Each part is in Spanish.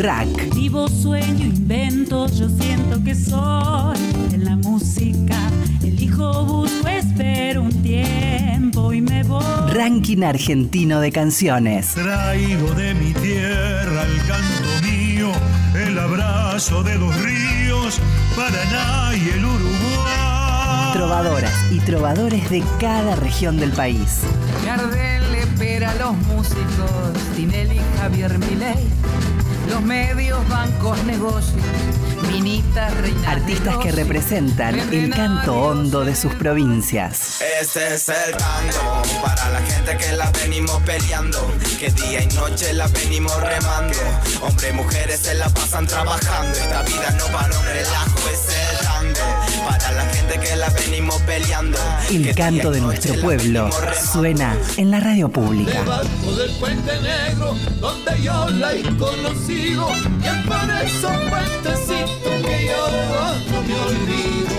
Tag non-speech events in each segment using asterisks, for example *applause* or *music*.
Rack. Vivo, sueño, invento, yo siento que soy en la música. Elijo, busco, espero un tiempo y me voy. Ranking argentino de canciones. Traigo de mi tierra el canto mío, el abrazo de los ríos, Paraná y el Uruguay. Trovadoras y trovadores de cada región del país. Gardel espera a los músicos, Tinelli, Javier Milei, los medios, bancos, negocios, Minita, Reina. Artistas que representan el canto hondo de sus provincias. Este es el tango para la gente que la venimos peleando, que día y noche la venimos remando. Hombres y mujeres se la pasan trabajando, esta vida no para un relajo, es el para la gente que la venimos peleando. El canto de nuestro pueblo suena en la radio pública. Debajo del puente negro, donde yo la he conocido, y es por esos puentecitos que yo no me olvido.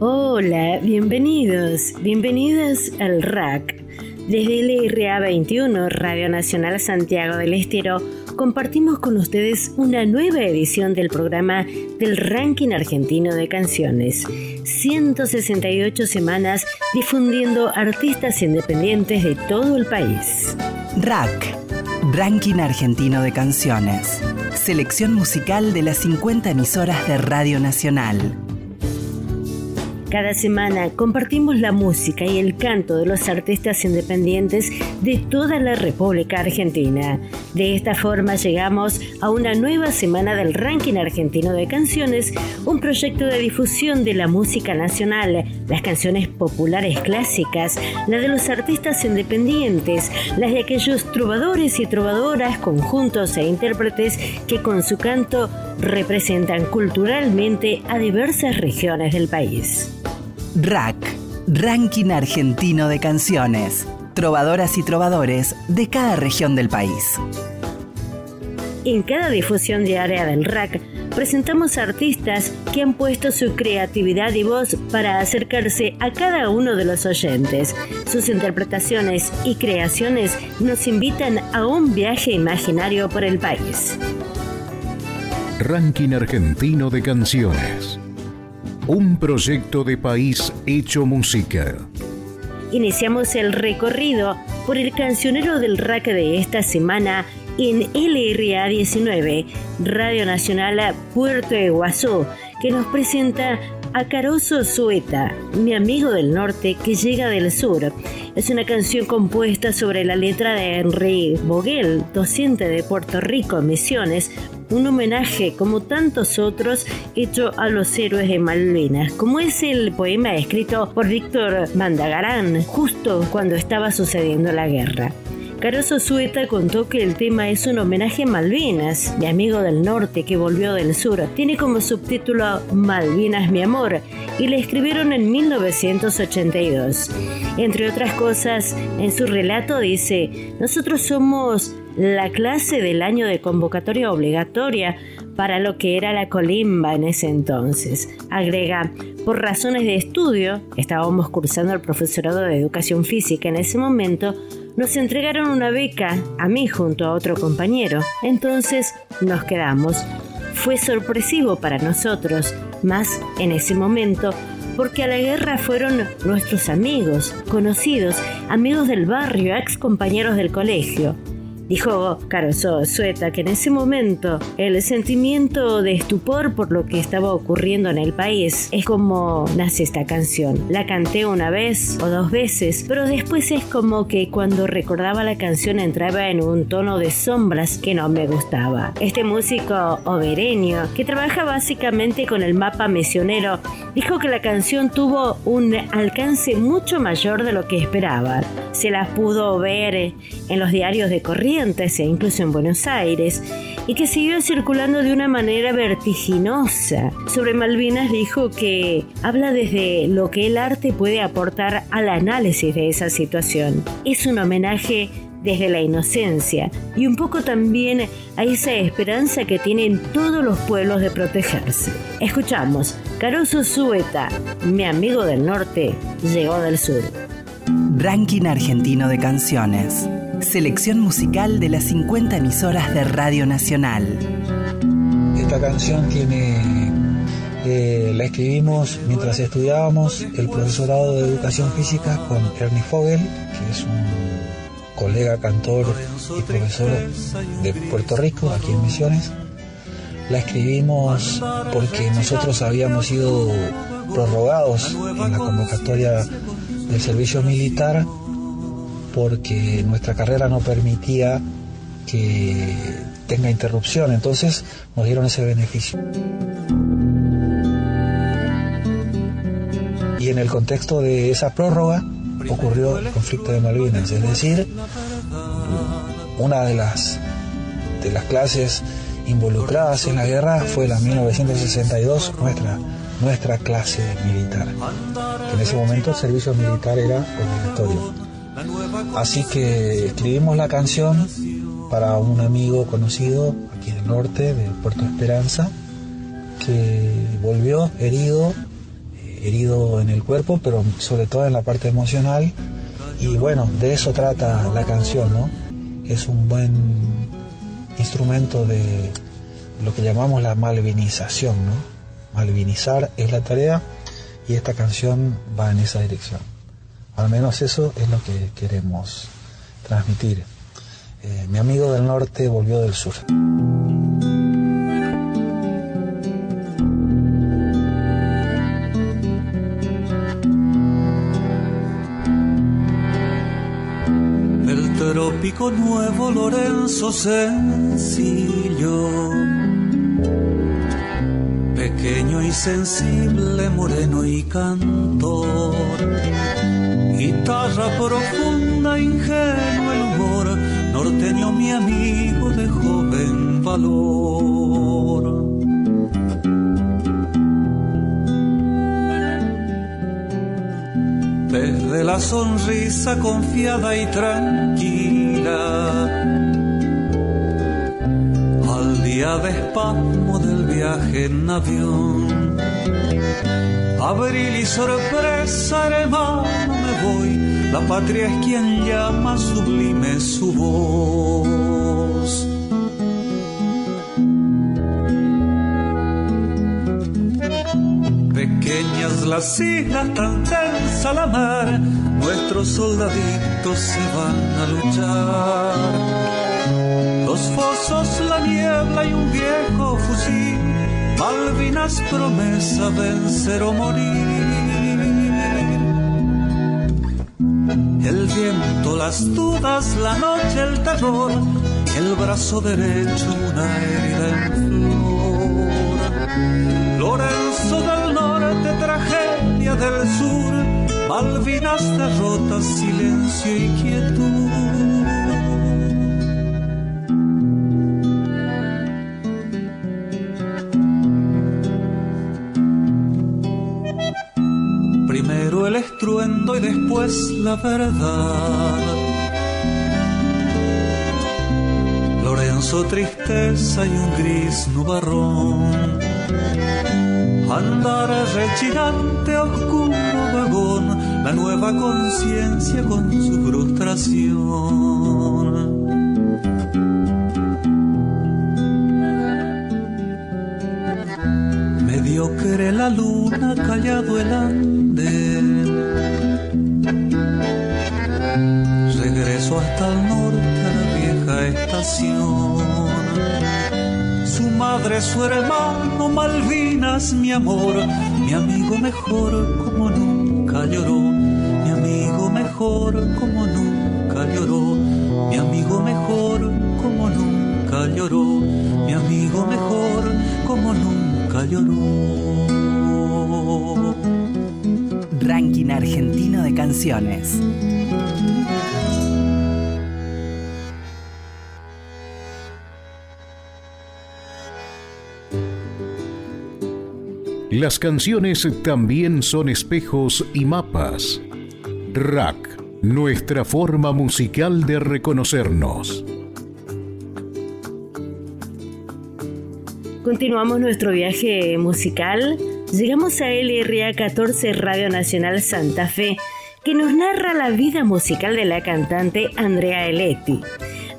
Hola, bienvenidos, bienvenidos al RAC. Desde LRA 21, Radio Nacional Santiago del Estero, compartimos con ustedes una nueva edición del programa del Ranking Argentino de Canciones. 168 semanas difundiendo artistas independientes de todo el país. Rack, Ranking Argentino de Canciones. Selección musical de las 50 emisoras de Radio Nacional. Cada semana compartimos la música y el canto de los artistas independientes de toda la República Argentina. De esta forma llegamos a una nueva semana del ranking argentino de canciones, un proyecto de difusión de la música nacional, las canciones populares clásicas, la de los artistas independientes, las de aquellos trovadores y trovadoras, conjuntos e intérpretes que con su canto representan culturalmente a diversas regiones del país. Rack, Ranking Argentino de Canciones. Trovadoras y trovadores de cada región del país. En cada difusión diaria del RAC presentamos artistas que han puesto su creatividad y voz para acercarse a cada uno de los oyentes. Sus interpretaciones y creaciones nos invitan a un viaje imaginario por el país. Ranking Argentino de Canciones. Un proyecto de país hecho música. Iniciamos el recorrido por el cancionero del RAC de esta semana en LRA 19, Radio Nacional Puerto Iguazú, que nos presenta a Caroso Sueta, mi amigo del norte que llega del sur. Es una canción compuesta sobre la letra de Henry Boguel, docente de Puerto Rico, Misiones, un homenaje como tantos otros hecho a los héroes de Malvinas, como es el poema escrito por Víctor Mandagarán justo cuando estaba sucediendo la guerra. Caroso Sueta contó que el tema es un homenaje a Malvinas, mi amigo del norte que volvió del sur. Tiene como subtítulo Malvinas mi amor y le escribieron en 1982. Entre otras cosas, en su relato dice, nosotros somos la clase del año de convocatoria obligatoria para lo que era la colimba en ese entonces. Agrega, por razones de estudio, estábamos cursando el profesorado de educación física en ese momento, nos entregaron una beca a mí junto a otro compañero. Entonces nos quedamos. Fue sorpresivo para nosotros, más en ese momento, porque a la guerra fueron nuestros amigos, conocidos, amigos del barrio, ex compañeros del colegio. Dijo Caroso Sueta que en ese momento el sentimiento de estupor por lo que estaba ocurriendo en el país es como nace esta canción. La canté una vez o dos veces, pero después es como que cuando recordaba la canción entraba en un tono de sombras que no me gustaba. Este músico obereño, que trabaja básicamente con el mapa misionero, dijo que la canción tuvo un alcance mucho mayor de lo que esperaba. Se la pudo ver en los diarios de incluso en Buenos Aires, y que siguió circulando de una manera vertiginosa. Sobre Malvinas dijo que habla desde lo que el arte puede aportar al análisis de esa situación. Es un homenaje desde la inocencia y un poco también a esa esperanza que tienen todos los pueblos de protegerse. Escuchamos, Caroso Sueta, mi amigo del norte, llegó del sur. Ranking Argentino de Canciones. Selección musical de las 50 emisoras de Radio Nacional. Esta canción tiene eh, la escribimos mientras estudiábamos el profesorado de educación física con Ernie Fogel, que es un colega cantor y profesor de Puerto Rico, aquí en Misiones. La escribimos porque nosotros habíamos sido prorrogados en la convocatoria del servicio militar porque nuestra carrera no permitía que tenga interrupción, entonces nos dieron ese beneficio. Y en el contexto de esa prórroga ocurrió el conflicto de Malvinas, es decir, una de las, de las clases involucradas en la guerra fue la 1962, nuestra, nuestra clase militar. En ese momento el servicio militar era obligatorio. Así que escribimos la canción para un amigo conocido aquí del norte, de Puerto Esperanza, que volvió herido, eh, herido en el cuerpo, pero sobre todo en la parte emocional. Y bueno, de eso trata la canción, ¿no? Es un buen instrumento de lo que llamamos la malvinización, ¿no? Malvinizar es la tarea y esta canción va en esa dirección. Al menos eso es lo que queremos transmitir. Eh, mi amigo del norte volvió del sur. El trópico nuevo Lorenzo sencillo, pequeño y sensible, moreno y cantor guitarra profunda, ingenuo el humor, norteño mi amigo de joven valor. Desde la sonrisa confiada y tranquila, al día de espasmo del viaje en avión abril y sorpresa, hermano, La patria es quien llama sublime su voz. Pequeñas las islas, tan densa la mar, nuestros soldaditos se van a luchar. Los fosos, la niebla y un viejo fusil Malvinas promesa vencer o morir. Viento, las dudas, la noche, el terror, el brazo derecho, una herida en flor. Lorenzo del norte, tragedia del sur, Malvinas derrotas, silencio y quietud. Y después la verdad. Lorenzo tristeza y un gris nubarrón. Andar rechinante oscuro vagón, la nueva conciencia con su frustración. Mediocre la luna, callado el Hasta el norte a la vieja estación. Su madre, su hermano, Malvinas, mi amor, mi amigo mejor como nunca lloró. Mi amigo mejor como nunca lloró. Mi amigo mejor como nunca lloró. Mi amigo mejor como nunca lloró ranking argentino de canciones. Las canciones también son espejos y mapas. Rack, nuestra forma musical de reconocernos. Continuamos nuestro viaje musical Llegamos a LRA 14 Radio Nacional Santa Fe que nos narra la vida musical de la cantante Andrea Eletti.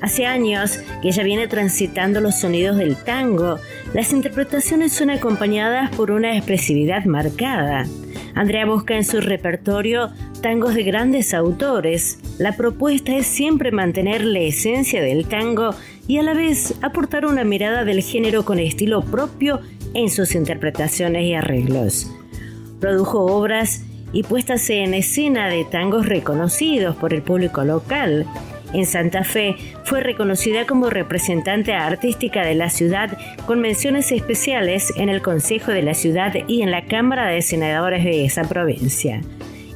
Hace años que ella viene transitando los sonidos del tango. Las interpretaciones son acompañadas por una expresividad marcada. Andrea busca en su repertorio tangos de grandes autores. La propuesta es siempre mantener la esencia del tango y a la vez aportar una mirada del género con estilo propio en sus interpretaciones y arreglos. Produjo obras y puestas en escena de tangos reconocidos por el público local. En Santa Fe fue reconocida como representante artística de la ciudad con menciones especiales en el Consejo de la Ciudad y en la Cámara de Senadores de esa provincia.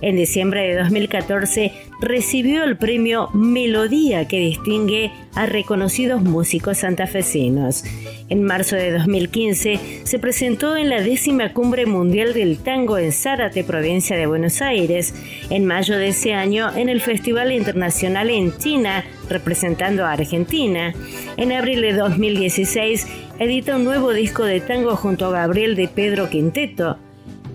En diciembre de 2014 recibió el premio Melodía que distingue a reconocidos músicos santafesinos. En marzo de 2015 se presentó en la décima cumbre mundial del tango en Zárate, provincia de Buenos Aires. En mayo de ese año en el Festival Internacional en China, representando a Argentina. En abril de 2016 edita un nuevo disco de tango junto a Gabriel de Pedro Quinteto.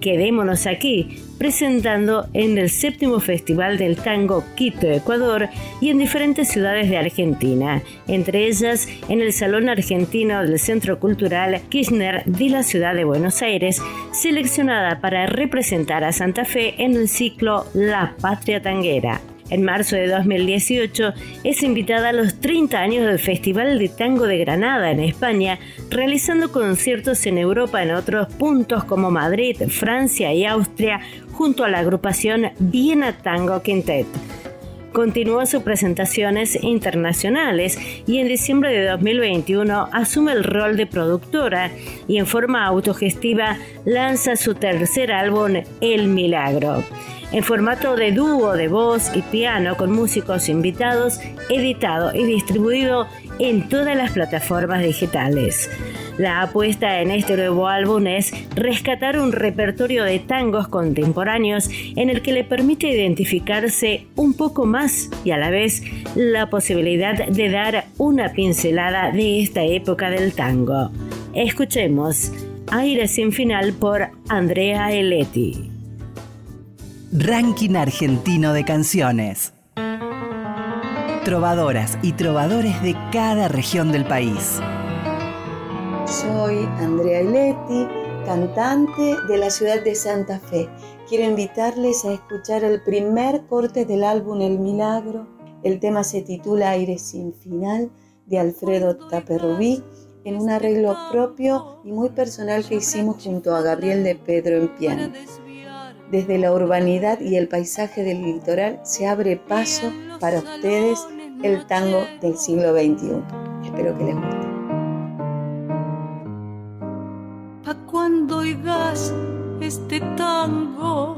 Quedémonos aquí, presentando en el séptimo Festival del Tango Quito, Ecuador, y en diferentes ciudades de Argentina, entre ellas en el Salón Argentino del Centro Cultural Kirchner de la ciudad de Buenos Aires, seleccionada para representar a Santa Fe en el ciclo La Patria Tanguera. En marzo de 2018 es invitada a los 30 años del Festival de Tango de Granada en España, realizando conciertos en Europa en otros puntos como Madrid, Francia y Austria, junto a la agrupación Viena Tango Quintet continúa sus presentaciones internacionales y en diciembre de 2021 asume el rol de productora y en forma autogestiva lanza su tercer álbum El Milagro en formato de dúo de voz y piano con músicos invitados, editado y distribuido en todas las plataformas digitales. La apuesta en este nuevo álbum es rescatar un repertorio de tangos contemporáneos en el que le permite identificarse un poco más y a la vez la posibilidad de dar una pincelada de esta época del tango. Escuchemos Aire sin final por Andrea Eletti. Ranking Argentino de Canciones. Trovadoras y trovadores de cada región del país. Soy Andrea Iletti, cantante de la ciudad de Santa Fe. Quiero invitarles a escuchar el primer corte del álbum El Milagro. El tema se titula Aire sin final de Alfredo Taperrubí en un arreglo propio y muy personal que hicimos junto a Gabriel de Pedro en piano. Desde la urbanidad y el paisaje del litoral se abre paso para ustedes el tango del siglo XXI. Espero que les guste. Cuando oigas este tango,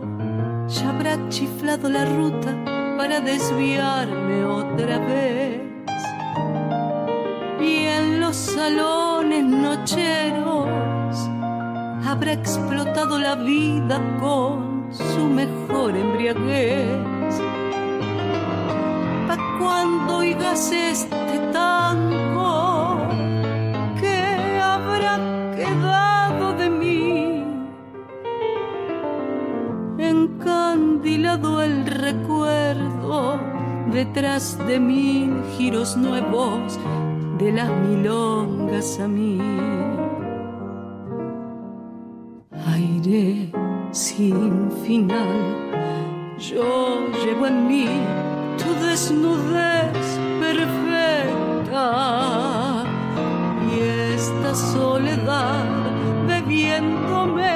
ya habrá chiflado la ruta para desviarme otra vez. Y en los salones nocheros habrá explotado la vida con su mejor embriaguez. Pa' cuando oigas este tango, Encandilado el recuerdo detrás de mil giros nuevos de las milongas a mí. Aire sin final. Yo llevo en mí tu desnudez perfecta y esta soledad bebiéndome,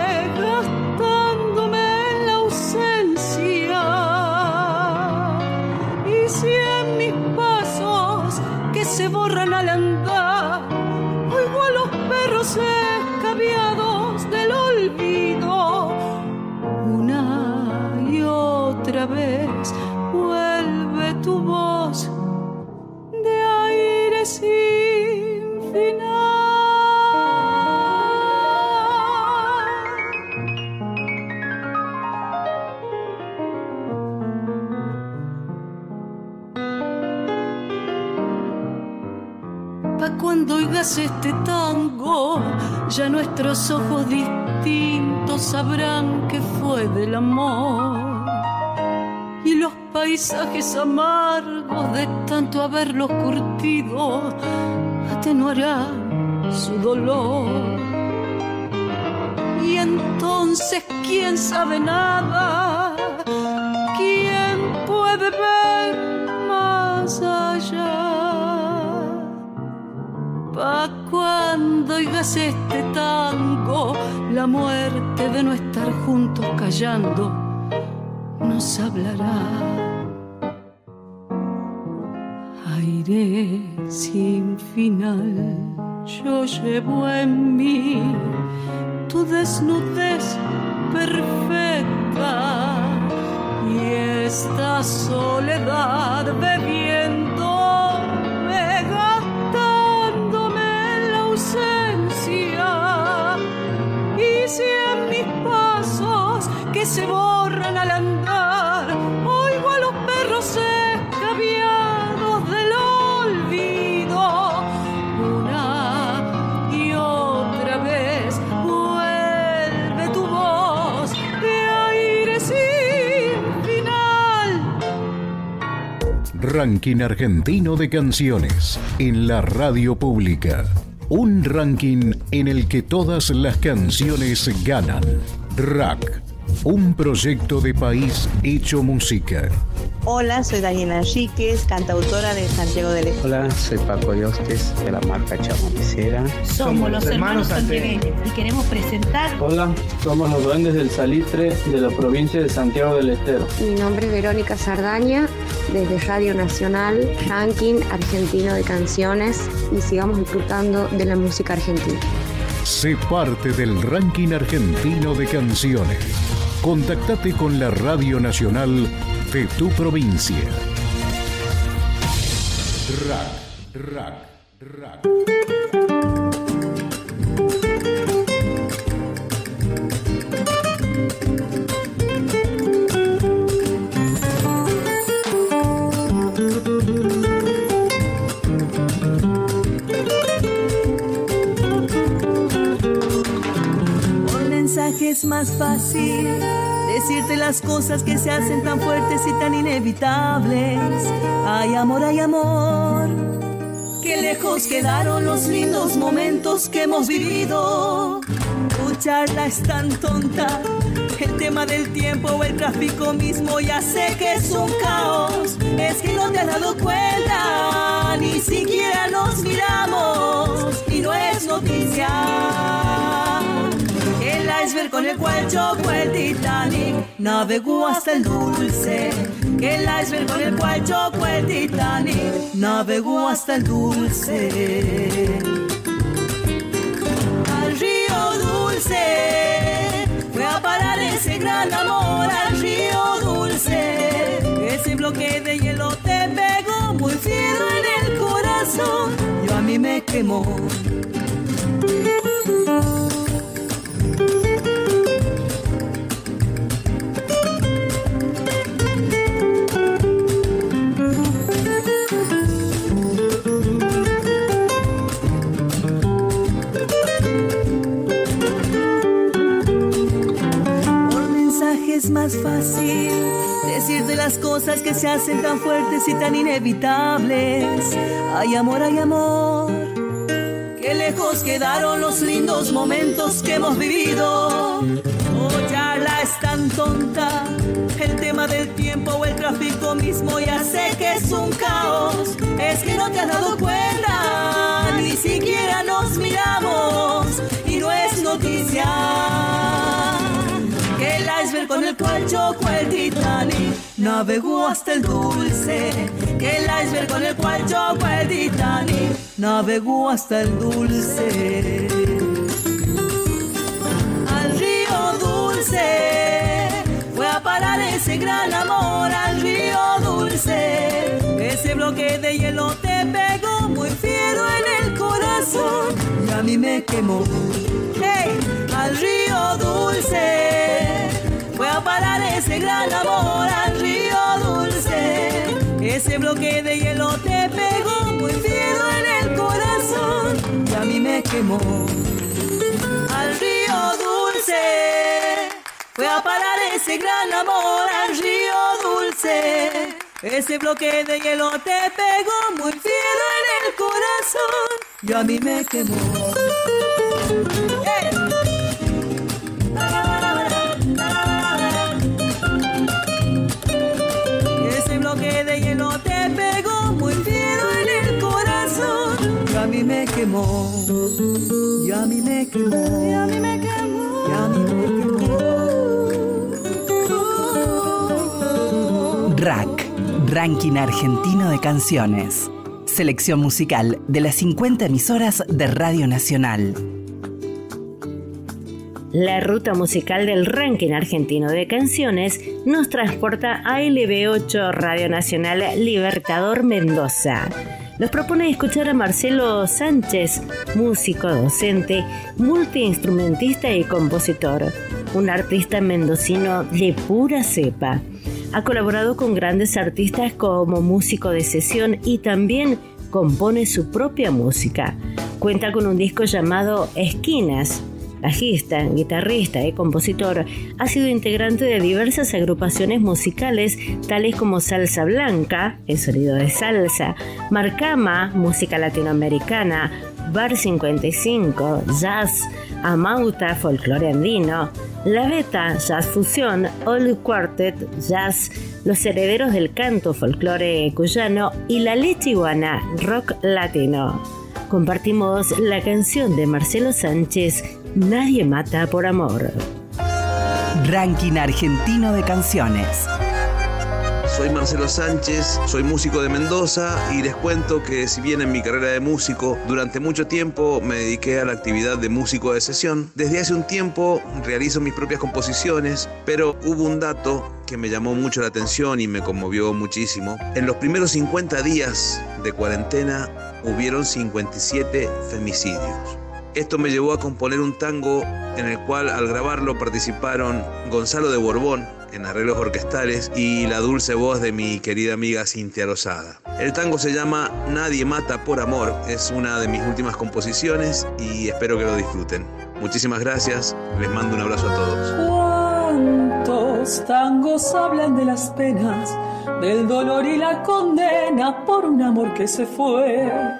nuestros ojos distintos sabrán que fue del amor y paisajes amargos de tanto haberlos curtido atenuará su dolor. Y entonces, ¿quién sabe nada? ¿Quién puede ver más allá? Pa' cuando oigas este tango, la muerte de no estar juntos callando nos hablará. Aire sin final, yo llevo en mí tu desnudez perfecta y esta soledad bebiéndome, se borran al andar oigo a los perros escabiados del olvido una y otra vez vuelve tu voz de aire sin final Ranking argentino de canciones en la radio pública. Un ranking en el que todas las canciones ganan. Rack, un proyecto de país hecho música. Hola, soy Daniela Enríquez, cantautora de Santiago del Estero. Hola, soy Paco Diostes de la marca Chamonicera. Somos los hermanos santiagueños y queremos presentar Hola, somos los duendes del Salitre de la provincia de Santiago del Estero. Mi nombre es Verónica Sardaña, desde Radio Nacional, ranking argentino de canciones y sigamos disfrutando de la música argentina. Sé parte del ranking argentino de canciones. Contactate con la Radio Nacional de tu provincia. Rack, rack, rack. Por mensaje es más fácil decirte las cosas que se hacen tan fuertes y tan inevitables. Hay amor, hay amor. Qué lejos quedaron los lindos momentos que hemos vivido. Tu charla es tan tonta. El tema del tiempo o el tráfico mismo ya sé que es un caos. Es que no te has dado cuenta, ni siquiera nos miramos y no es noticia. Iceberg con el cual chocó el Titanic navegó hasta el dulce. El iceberg con el cual chocó el Titanic navegó hasta el dulce. Al río dulce fue a parar ese gran amor al río dulce. Ese bloque de hielo te pegó muy fiero en el corazón. Yo a mí me quemó. Es más fácil decirte las cosas que se hacen tan fuertes y tan inevitables. Hay amor, hay amor. Qué lejos quedaron los lindos momentos que hemos vivido. Oh, charla es tan tonta. El tema del tiempo o el tráfico mismo ya sé que es un caos. Es que no te has dado cuenta, el cual Titanic navegó hasta el dulce. Que el iceberg con el cual chocó el Titanic navegó hasta el dulce. Al río dulce fue a parar ese gran amor al río dulce. Ese bloque de hielo te pegó muy fiero en el corazón y a mí me quemó. Hey, al río dulce fue a parar ese gran amor al río dulce. Ese bloque de hielo te pegó muy fiero en el corazón y a mí me quemó. Al río dulce fue a parar ese gran amor al río dulce. Ese bloque de hielo te pegó muy fiero en el corazón y a mí me quemó. Hielo te pegó muy fiero en el corazón y a mí me quemó. Y a mí me quemó. Y a mí me quemó. Y a mí me quemó. Rack, Ranking Argentino de Canciones. Selección musical de las 50 emisoras de Radio Nacional. La ruta musical del ranking argentino de canciones nos transporta a LB8 Radio Nacional Libertador Mendoza. Nos propone escuchar a Marcelo Sánchez, músico, docente, multiinstrumentista y compositor, un artista mendocino de pura cepa. Ha colaborado con grandes artistas como músico de sesión y también compone su propia música. Cuenta con un disco llamado Esquinas, bajista, guitarrista y compositor, ha sido integrante de diversas agrupaciones musicales tales como Salsa Blanca, el sonido de salsa, Marcama, música latinoamericana, Bar 55, Jazz, Amauta, folclore andino, La Beta, Jazz Fusión, Old Quartet, Jazz, Los Herederos del Canto, folclore cuyano y La Leche Iguana, rock latino. Compartimos la canción de Marcelo Sánchez, Nadie mata por amor. Ranking Argentino de Canciones. Soy Marcelo Sánchez, soy músico de Mendoza y les cuento que si bien en mi carrera de músico durante mucho tiempo me dediqué a la actividad de músico de sesión, desde hace un tiempo realizo mis propias composiciones, pero hubo un dato que me llamó mucho la atención y me conmovió muchísimo. En los primeros 50 días de cuarentena hubieron 57 femicidios. Esto me llevó a componer un tango en el cual al grabarlo participaron Gonzalo de Borbón en arreglos orquestales y la dulce voz de mi querida amiga Cintia Rosada. El tango se llama Nadie mata por amor, es una de mis últimas composiciones y espero que lo disfruten. Muchísimas gracias, les mando un abrazo a todos. ¿Cuántos tangos hablan de las penas, del dolor y la condena por un amor que se fue?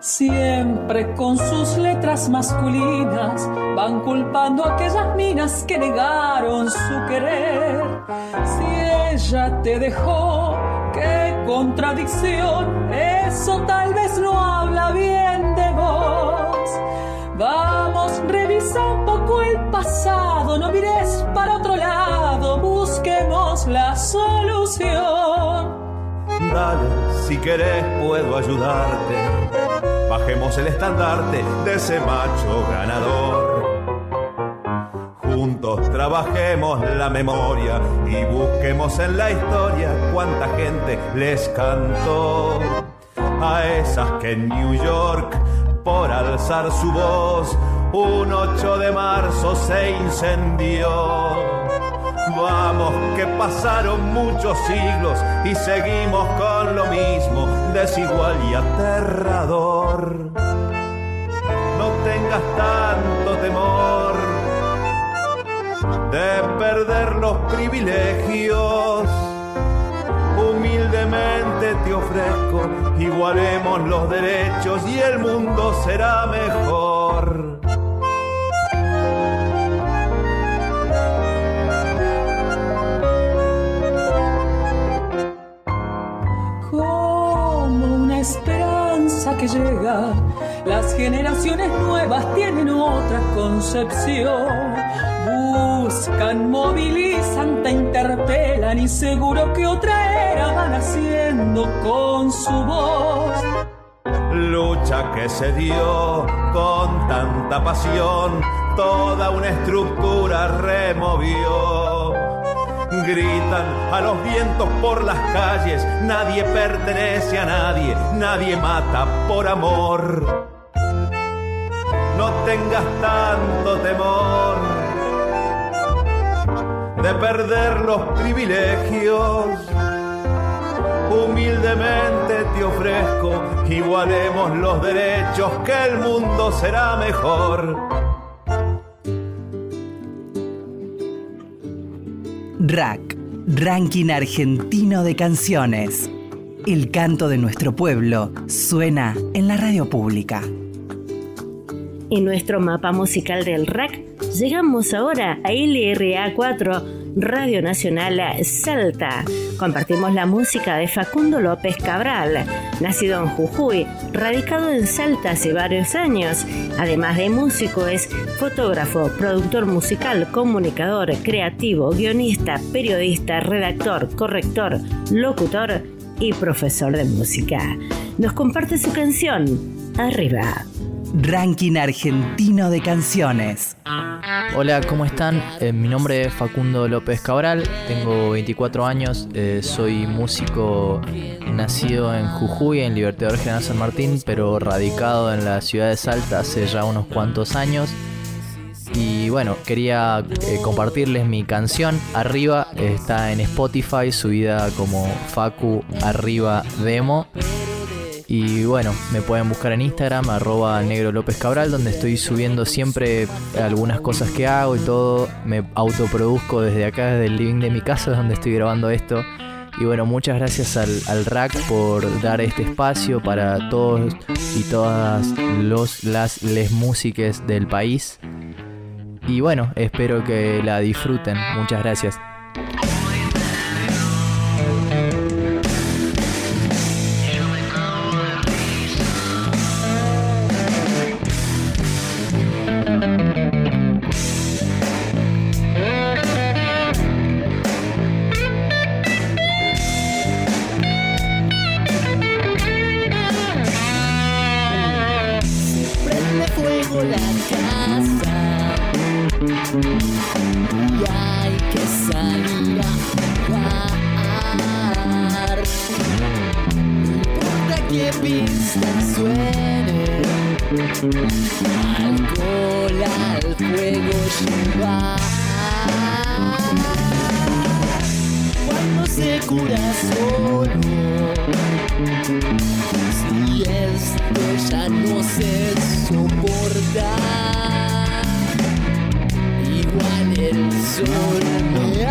Siempre con sus letras masculinas van culpando a aquellas minas que negaron su querer. Si ella te dejó, qué contradicción, eso tal vez no habla bien de vos. Vamos, revisa un poco el pasado, no mires para otro lado, busquemos la solución. Si querés puedo ayudarte. Bajemos el estandarte de ese macho ganador. Juntos trabajemos la memoria y busquemos en la historia cuánta gente les cantó. A esas que en New York, por alzar su voz, un 8 de marzo se incendió. Vamos, que pasaron muchos siglos y seguimos con lo mismo, desigual y aterrador. No tengas tanto temor de perder los privilegios. Humildemente te ofrezco, igualemos los derechos y el mundo será mejor. Llega. Las generaciones nuevas tienen otra concepción. Buscan, movilizan, te interpelan y seguro que otra era van haciendo con su voz. Lucha que se dio con tanta pasión, toda una estructura removió gritan a los vientos por las calles, nadie pertenece a nadie, nadie mata por amor. No tengas tanto temor de perder los privilegios. Humildemente te ofrezco, igualemos los derechos, que el mundo será mejor. RAC, Ranking Argentino de Canciones. El canto de nuestro pueblo suena en la radio pública. En nuestro mapa musical del RAC llegamos ahora a LRA4 Radio Nacional Salta. Compartimos la música de Facundo López Cabral, nacido en Jujuy, radicado en Salta hace varios años. Además de músico, es fotógrafo, productor musical, comunicador, creativo, guionista, periodista, redactor, corrector, locutor y profesor de música. Nos comparte su canción, Arriba. Ranking Argentino de Canciones. Hola, ¿cómo están? Eh, mi nombre es Facundo López Cabral, tengo 24 años, eh, soy músico nacido en Jujuy, en Libertador General San Martín, pero radicado en la ciudad de Salta hace ya unos cuantos años. Y bueno, quería eh, compartirles mi canción. Arriba está en Spotify, subida como Facu Arriba Demo. Y bueno, me pueden buscar en Instagram, arroba negro López Cabral, donde estoy subiendo siempre algunas cosas que hago y todo. Me autoproduzco desde acá, desde el living de mi casa, *laughs* donde estoy grabando esto. Y bueno, muchas gracias al, RAC por dar este espacio para todos y todas los, las les músiques del país. Y bueno, espero que la disfruten. Muchas gracias. hippies te suene. Alcohol al fuego llevar. Cuando se cura solo, si esto ya no se soporta, igual el sol me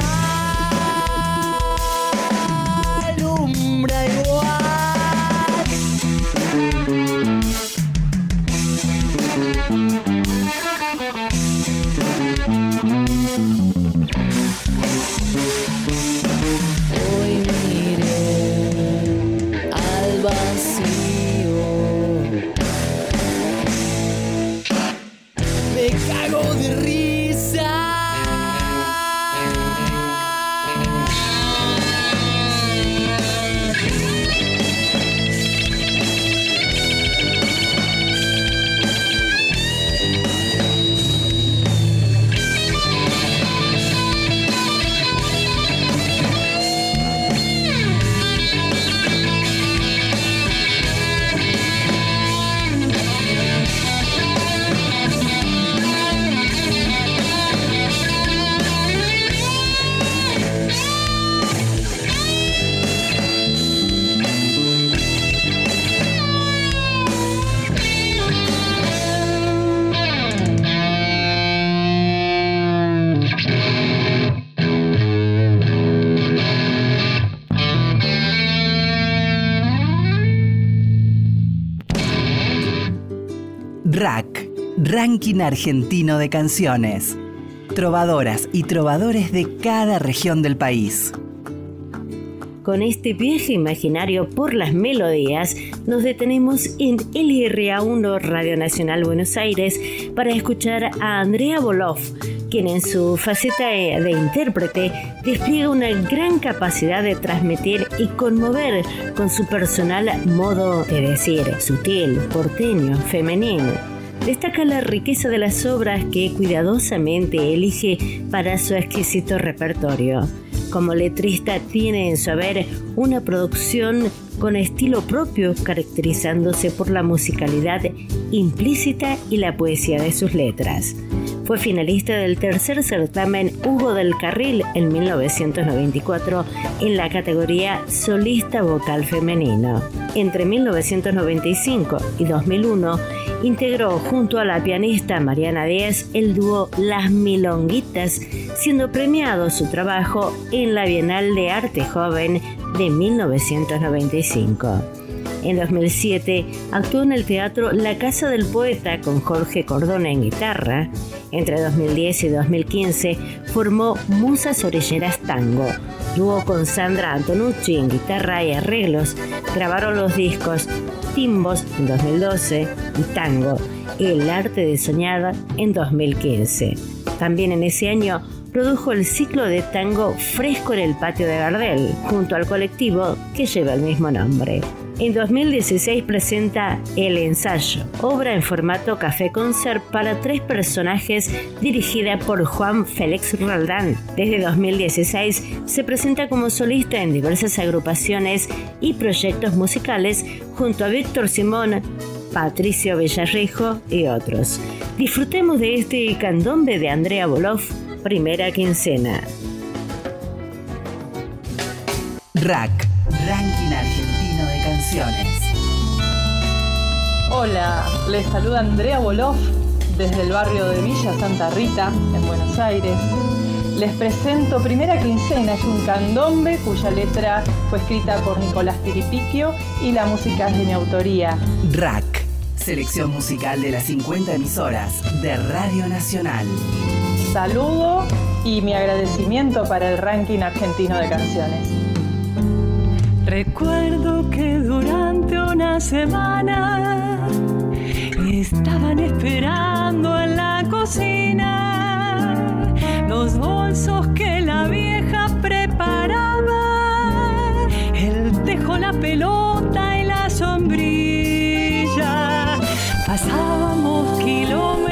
Ranking Argentino de Canciones. Trovadoras y trovadores de cada región del país. Con este viaje imaginario por las melodías, nos detenemos en LRA1 Radio Nacional Buenos Aires para escuchar a Andrea Bolov, quien en su faceta de intérprete despliega una gran capacidad de transmitir y conmover con su personal modo de decir, sutil, porteño, femenino destaca la riqueza de las obras que cuidadosamente elige para su exquisito repertorio. Como letrista tiene en su haber una producción con estilo propio, caracterizándose por la musicalidad implícita y la poesía de sus letras. Fue finalista del tercer certamen Hugo del Carril en 1994 en la categoría Solista Vocal Femenino. Entre 1995 y 2001 integró junto a la pianista Mariana Díaz el dúo Las Milonguitas, siendo premiado su trabajo en la Bienal de Arte Joven de 1995. En 2007 actuó en el teatro La Casa del Poeta con Jorge Cordona en guitarra. Entre 2010 y 2015 formó Musas Orilleras Tango, dúo con Sandra Antonucci en guitarra y arreglos. Grabaron los discos Timbos en 2012 y Tango, El arte de soñar en 2015. También en ese año produjo el ciclo de tango Fresco en el Patio de Gardel, junto al colectivo que lleva el mismo nombre. En 2016 presenta El Ensayo, obra en formato café-concert para tres personajes dirigida por Juan Félix Roldán. Desde 2016 se presenta como solista en diversas agrupaciones y proyectos musicales junto a Víctor Simón, Patricio Villarrejo y otros. Disfrutemos de este candombe de Andrea Boloff, primera quincena. Rack, Ranking Argentino Hola, les saluda Andrea Boloff desde el barrio de Villa Santa Rita, en Buenos Aires. Les presento Primera Quincena, es un candombe cuya letra fue escrita por Nicolás Tiripiquio y la música es de mi autoría. Rack, selección musical de las 50 emisoras de Radio Nacional. Saludo y mi agradecimiento para el ranking argentino de canciones. Recuerdo que durante una semana estaban esperando en la cocina los bolsos que la vieja preparaba, el tejo, la pelota y la sombrilla. Pasábamos kilómetros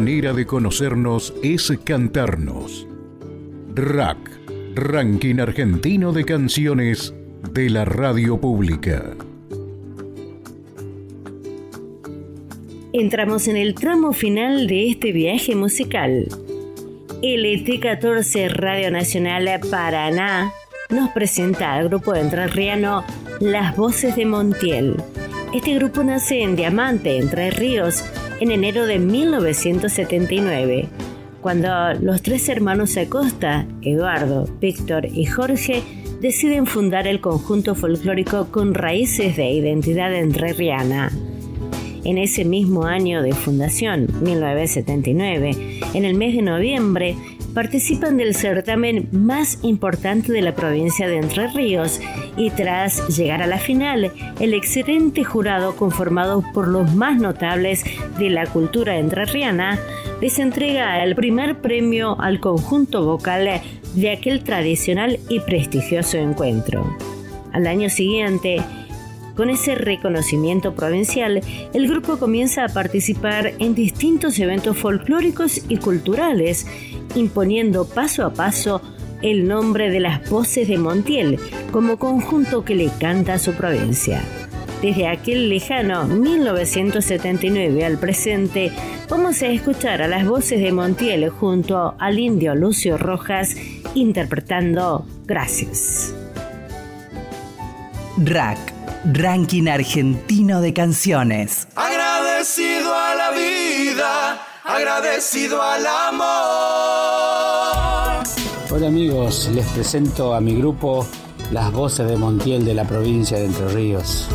manera de conocernos es cantarnos. Rack, Ranking Argentino de Canciones de la Radio Pública. Entramos en el tramo final de este viaje musical. LT14 Radio Nacional Paraná nos presenta al grupo entrerriano Las Voces de Montiel. Este grupo nace en Diamante, Entre Ríos, en enero de 1979, cuando los tres hermanos Acosta, Eduardo, Víctor y Jorge, deciden fundar el conjunto folclórico con raíces de identidad entrerriana. En ese mismo año de fundación, 1979, en el mes de noviembre, participan del certamen más importante de la provincia de Entre Ríos y tras llegar a la final, el excelente jurado conformado por los más notables de la cultura entrerriana les entrega el primer premio al conjunto vocal de aquel tradicional y prestigioso encuentro. Al año siguiente, con ese reconocimiento provincial, el grupo comienza a participar en distintos eventos folclóricos y culturales, imponiendo paso a paso el nombre de las voces de Montiel como conjunto que le canta a su provincia. Desde aquel lejano 1979 al presente, vamos a escuchar a las voces de Montiel junto al indio Lucio Rojas interpretando Gracias. Rack Ranking Argentino de Canciones. Agradecido a la vida, agradecido al amor. Hola amigos, les presento a mi grupo Las Voces de Montiel de la provincia de Entre Ríos.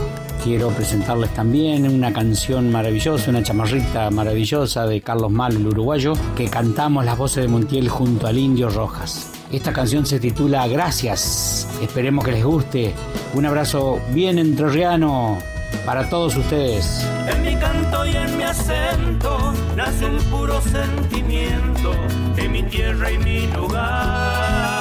Quiero presentarles también una canción maravillosa, una chamarrita maravillosa de Carlos Mal, el uruguayo, que cantamos Las Voces de Montiel junto al Indio Rojas. Esta canción se titula Gracias. Esperemos que les guste. Un abrazo bien entrerriano para todos ustedes. En mi canto y en mi acento nace un puro sentimiento de mi tierra y mi lugar.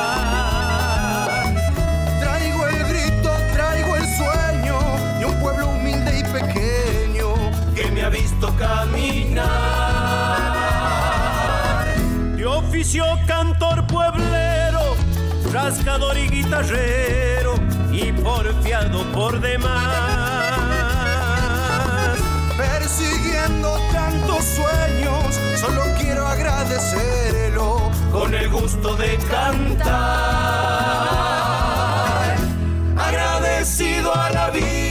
Cantor pueblero, rascador y guitarrero y porfiado por demás. Persiguiendo tantos sueños, solo quiero agradecerlo con el gusto de cantar. Agradecido a la vida,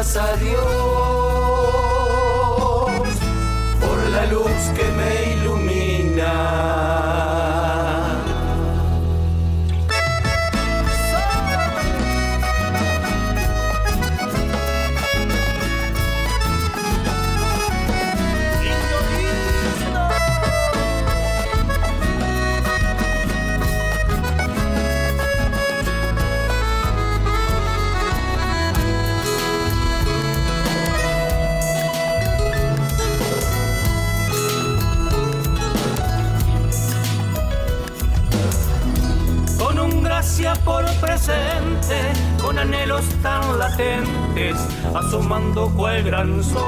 eternas a Dios anhelos tan latentes, asomando cual gran sol.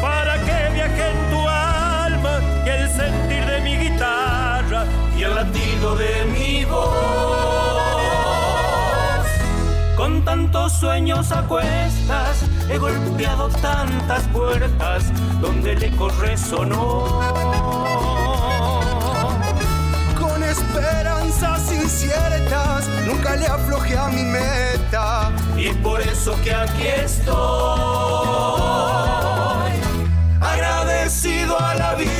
Para que viaje en tu alma y el sentir de mi guitarra y el latido de mi voz. Con tantos sueños a cuestas, he golpeado tantas puertas donde el eco resonó nunca le aflojé a mi meta. Y por eso que aquí estoy, agradecido a la vida,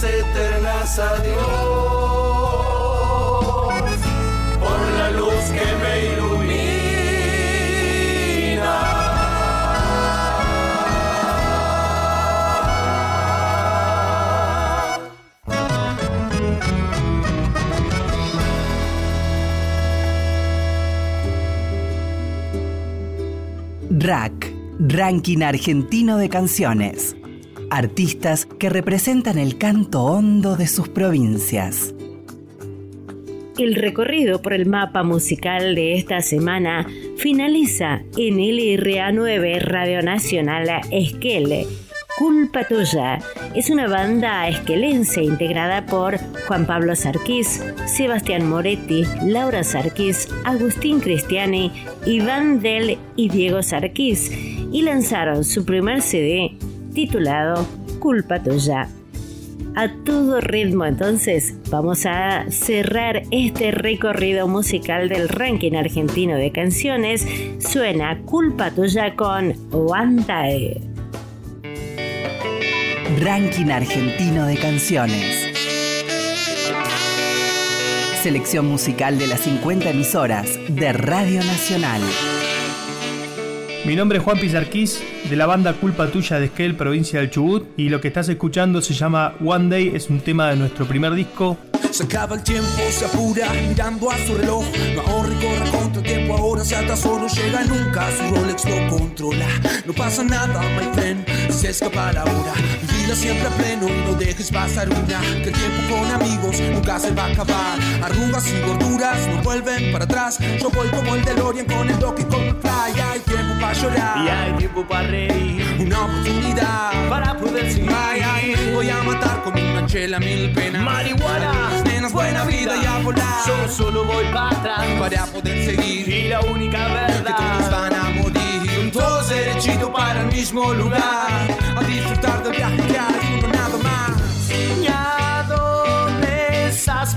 las eternas adiós, por la luz que me RAC, Ranking Argentino de Canciones. Artistas que representan el canto hondo de sus provincias. El recorrido por el mapa musical de esta semana finaliza en LRA9 Radio Nacional Esquel Culpa Tuya es una banda esquelense integrada por Juan Pablo Sarquís, Sebastián Moretti, Laura Sarquís, Agustín Cristiani, Iván Del y Diego Sarquís y lanzaron su primer CD titulado Culpa Tuya. A todo ritmo entonces vamos a cerrar este recorrido musical del ranking argentino de canciones. Suena Culpa Tuya con Wantae. Ranking Argentino de Canciones. Selección musical de las 50 emisoras de Radio Nacional. Mi nombre es Juan Pizarquís, de la banda Culpa Tuya de Esquel, provincia del Chubut, y lo que estás escuchando se llama One Day, es un tema de nuestro primer disco, se acaba el tiempo, se apura mirando a su reloj. No ahorra y corre contra el tiempo, ahora se atrasó, no llega nunca. Su Rolex lo controla. No pasa nada, my friend, se escapa la hora. Vivila siempre a pleno y no dejes pasar una. Que el tiempo con amigos nunca se va a acabar. Arrugas y gorduras no vuelven para atrás. Yo voy como el DeLorean con el doque y con el fly. Hay tiempo para llorar y hay tiempo para reír. Una oportunidad para poder seguir. voy a matar con una chela mil penas. Marihuana nenas, buena vida y a volar. Yo solo voy para atrás para poder seguir. Y la única verdad que todos van a morir. Todos derechito para el mismo lugar. A disfrutar del viaje que hay nada más. ¿Y a dónde estás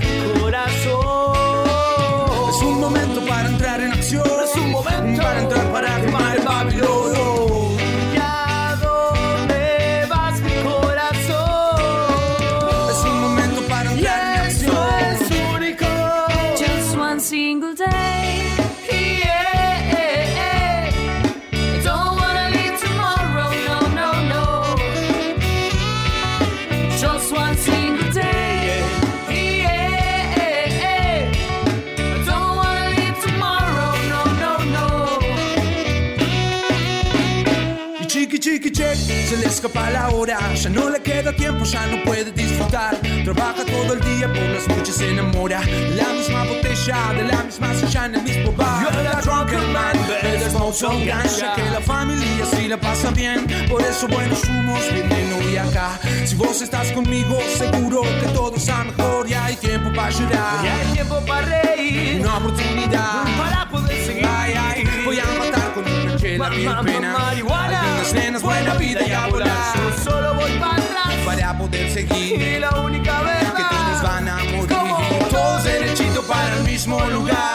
se le escapa la hora, ya no le queda tiempo, ya no puede disfrutar. Trabaja todo el día, por las noches se enamora. La misma botella, de la misma silla en el mismo bar. You're the drunken man, smoke son gancha. Que la familia sí la pasa bien, por eso buenos humos vienen hoy acá. Si vos estás conmigo, seguro que todo está mejor. Ya hay tiempo para llorar, ya hay tiempo para reír. Una oportunidad para poder seguir. Ay, ay, voy a matar con una chela mil pena. Marihuana, vida y a volar. Yo solo voy para atrás para poder seguir. Y la única verdad que todos van a morir. Todos derechito para el mismo lugar.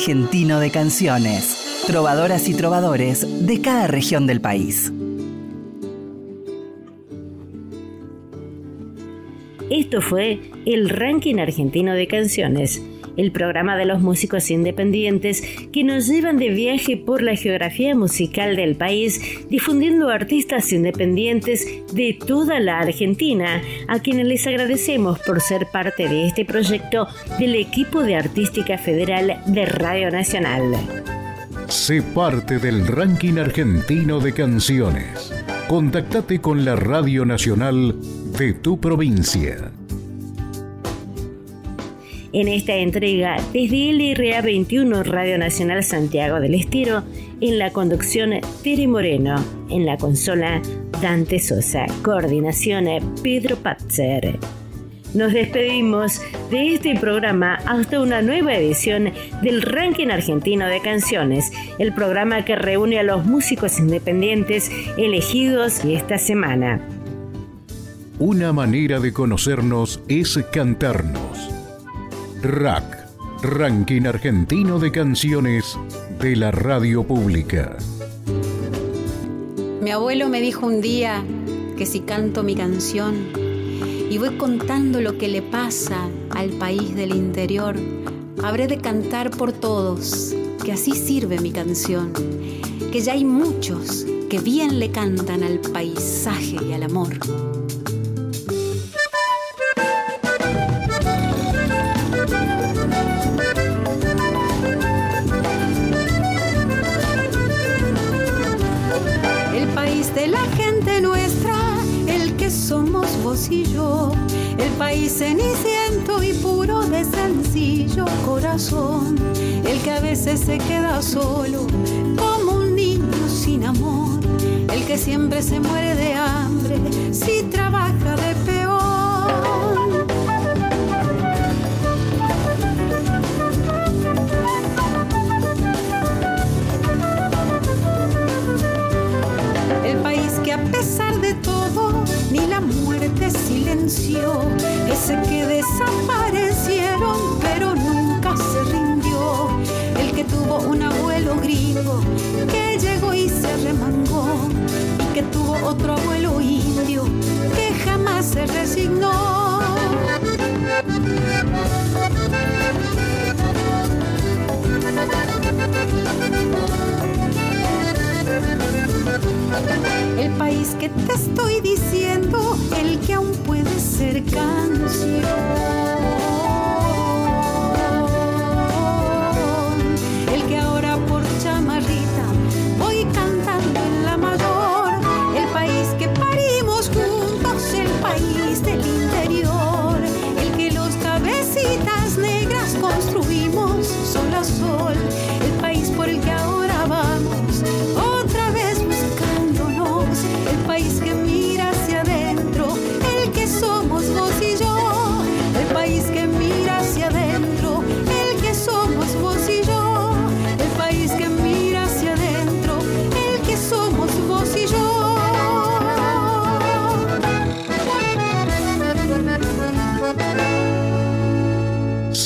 Argentino de Canciones. Trovadoras y trovadores de cada región del país. Esto fue el Ranking Argentino de Canciones, el programa de los músicos independientes que nos llevan de viaje por la geografía musical del país, difundiendo artistas independientes de toda la Argentina, a quienes les agradecemos por ser parte de este proyecto del equipo de Artística Federal de Radio Nacional. Sé parte del ranking argentino de canciones. Contactate con la Radio Nacional de tu provincia. En esta entrega, desde LRA 21 Radio Nacional Santiago del Estero, en la conducción Tere Moreno, en la consola Dante Sosa, coordinación Pedro Patzer. Nos despedimos de este programa hasta una nueva edición del Ranking Argentino de Canciones, el programa que reúne a los músicos independientes elegidos esta semana. Una manera de conocernos es cantarnos. RAC, Ranking Argentino de Canciones de la Radio Pública. Mi abuelo me dijo un día que si canto mi canción y voy contando lo que le pasa al país del interior, habré de cantar por todos, que así sirve mi canción, que ya hay muchos que bien le cantan al paisaje y al amor. De la gente nuestra, el que somos vos y yo, el país ceniciento y puro de sencillo corazón, el que a veces se queda solo como un niño sin amor, el que siempre se muere de hambre si trabaja de ese que desaparecieron pero nunca se rindió, el que tuvo un abuelo gringo que llegó y se remangó, y que tuvo otro abuelo indio que jamás se resignó. El país que te estoy diciendo, el que aún puede ser canción.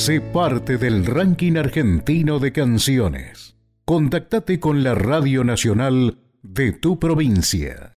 Sé parte del ranking argentino de canciones. Contactate con la Radio Nacional de tu provincia.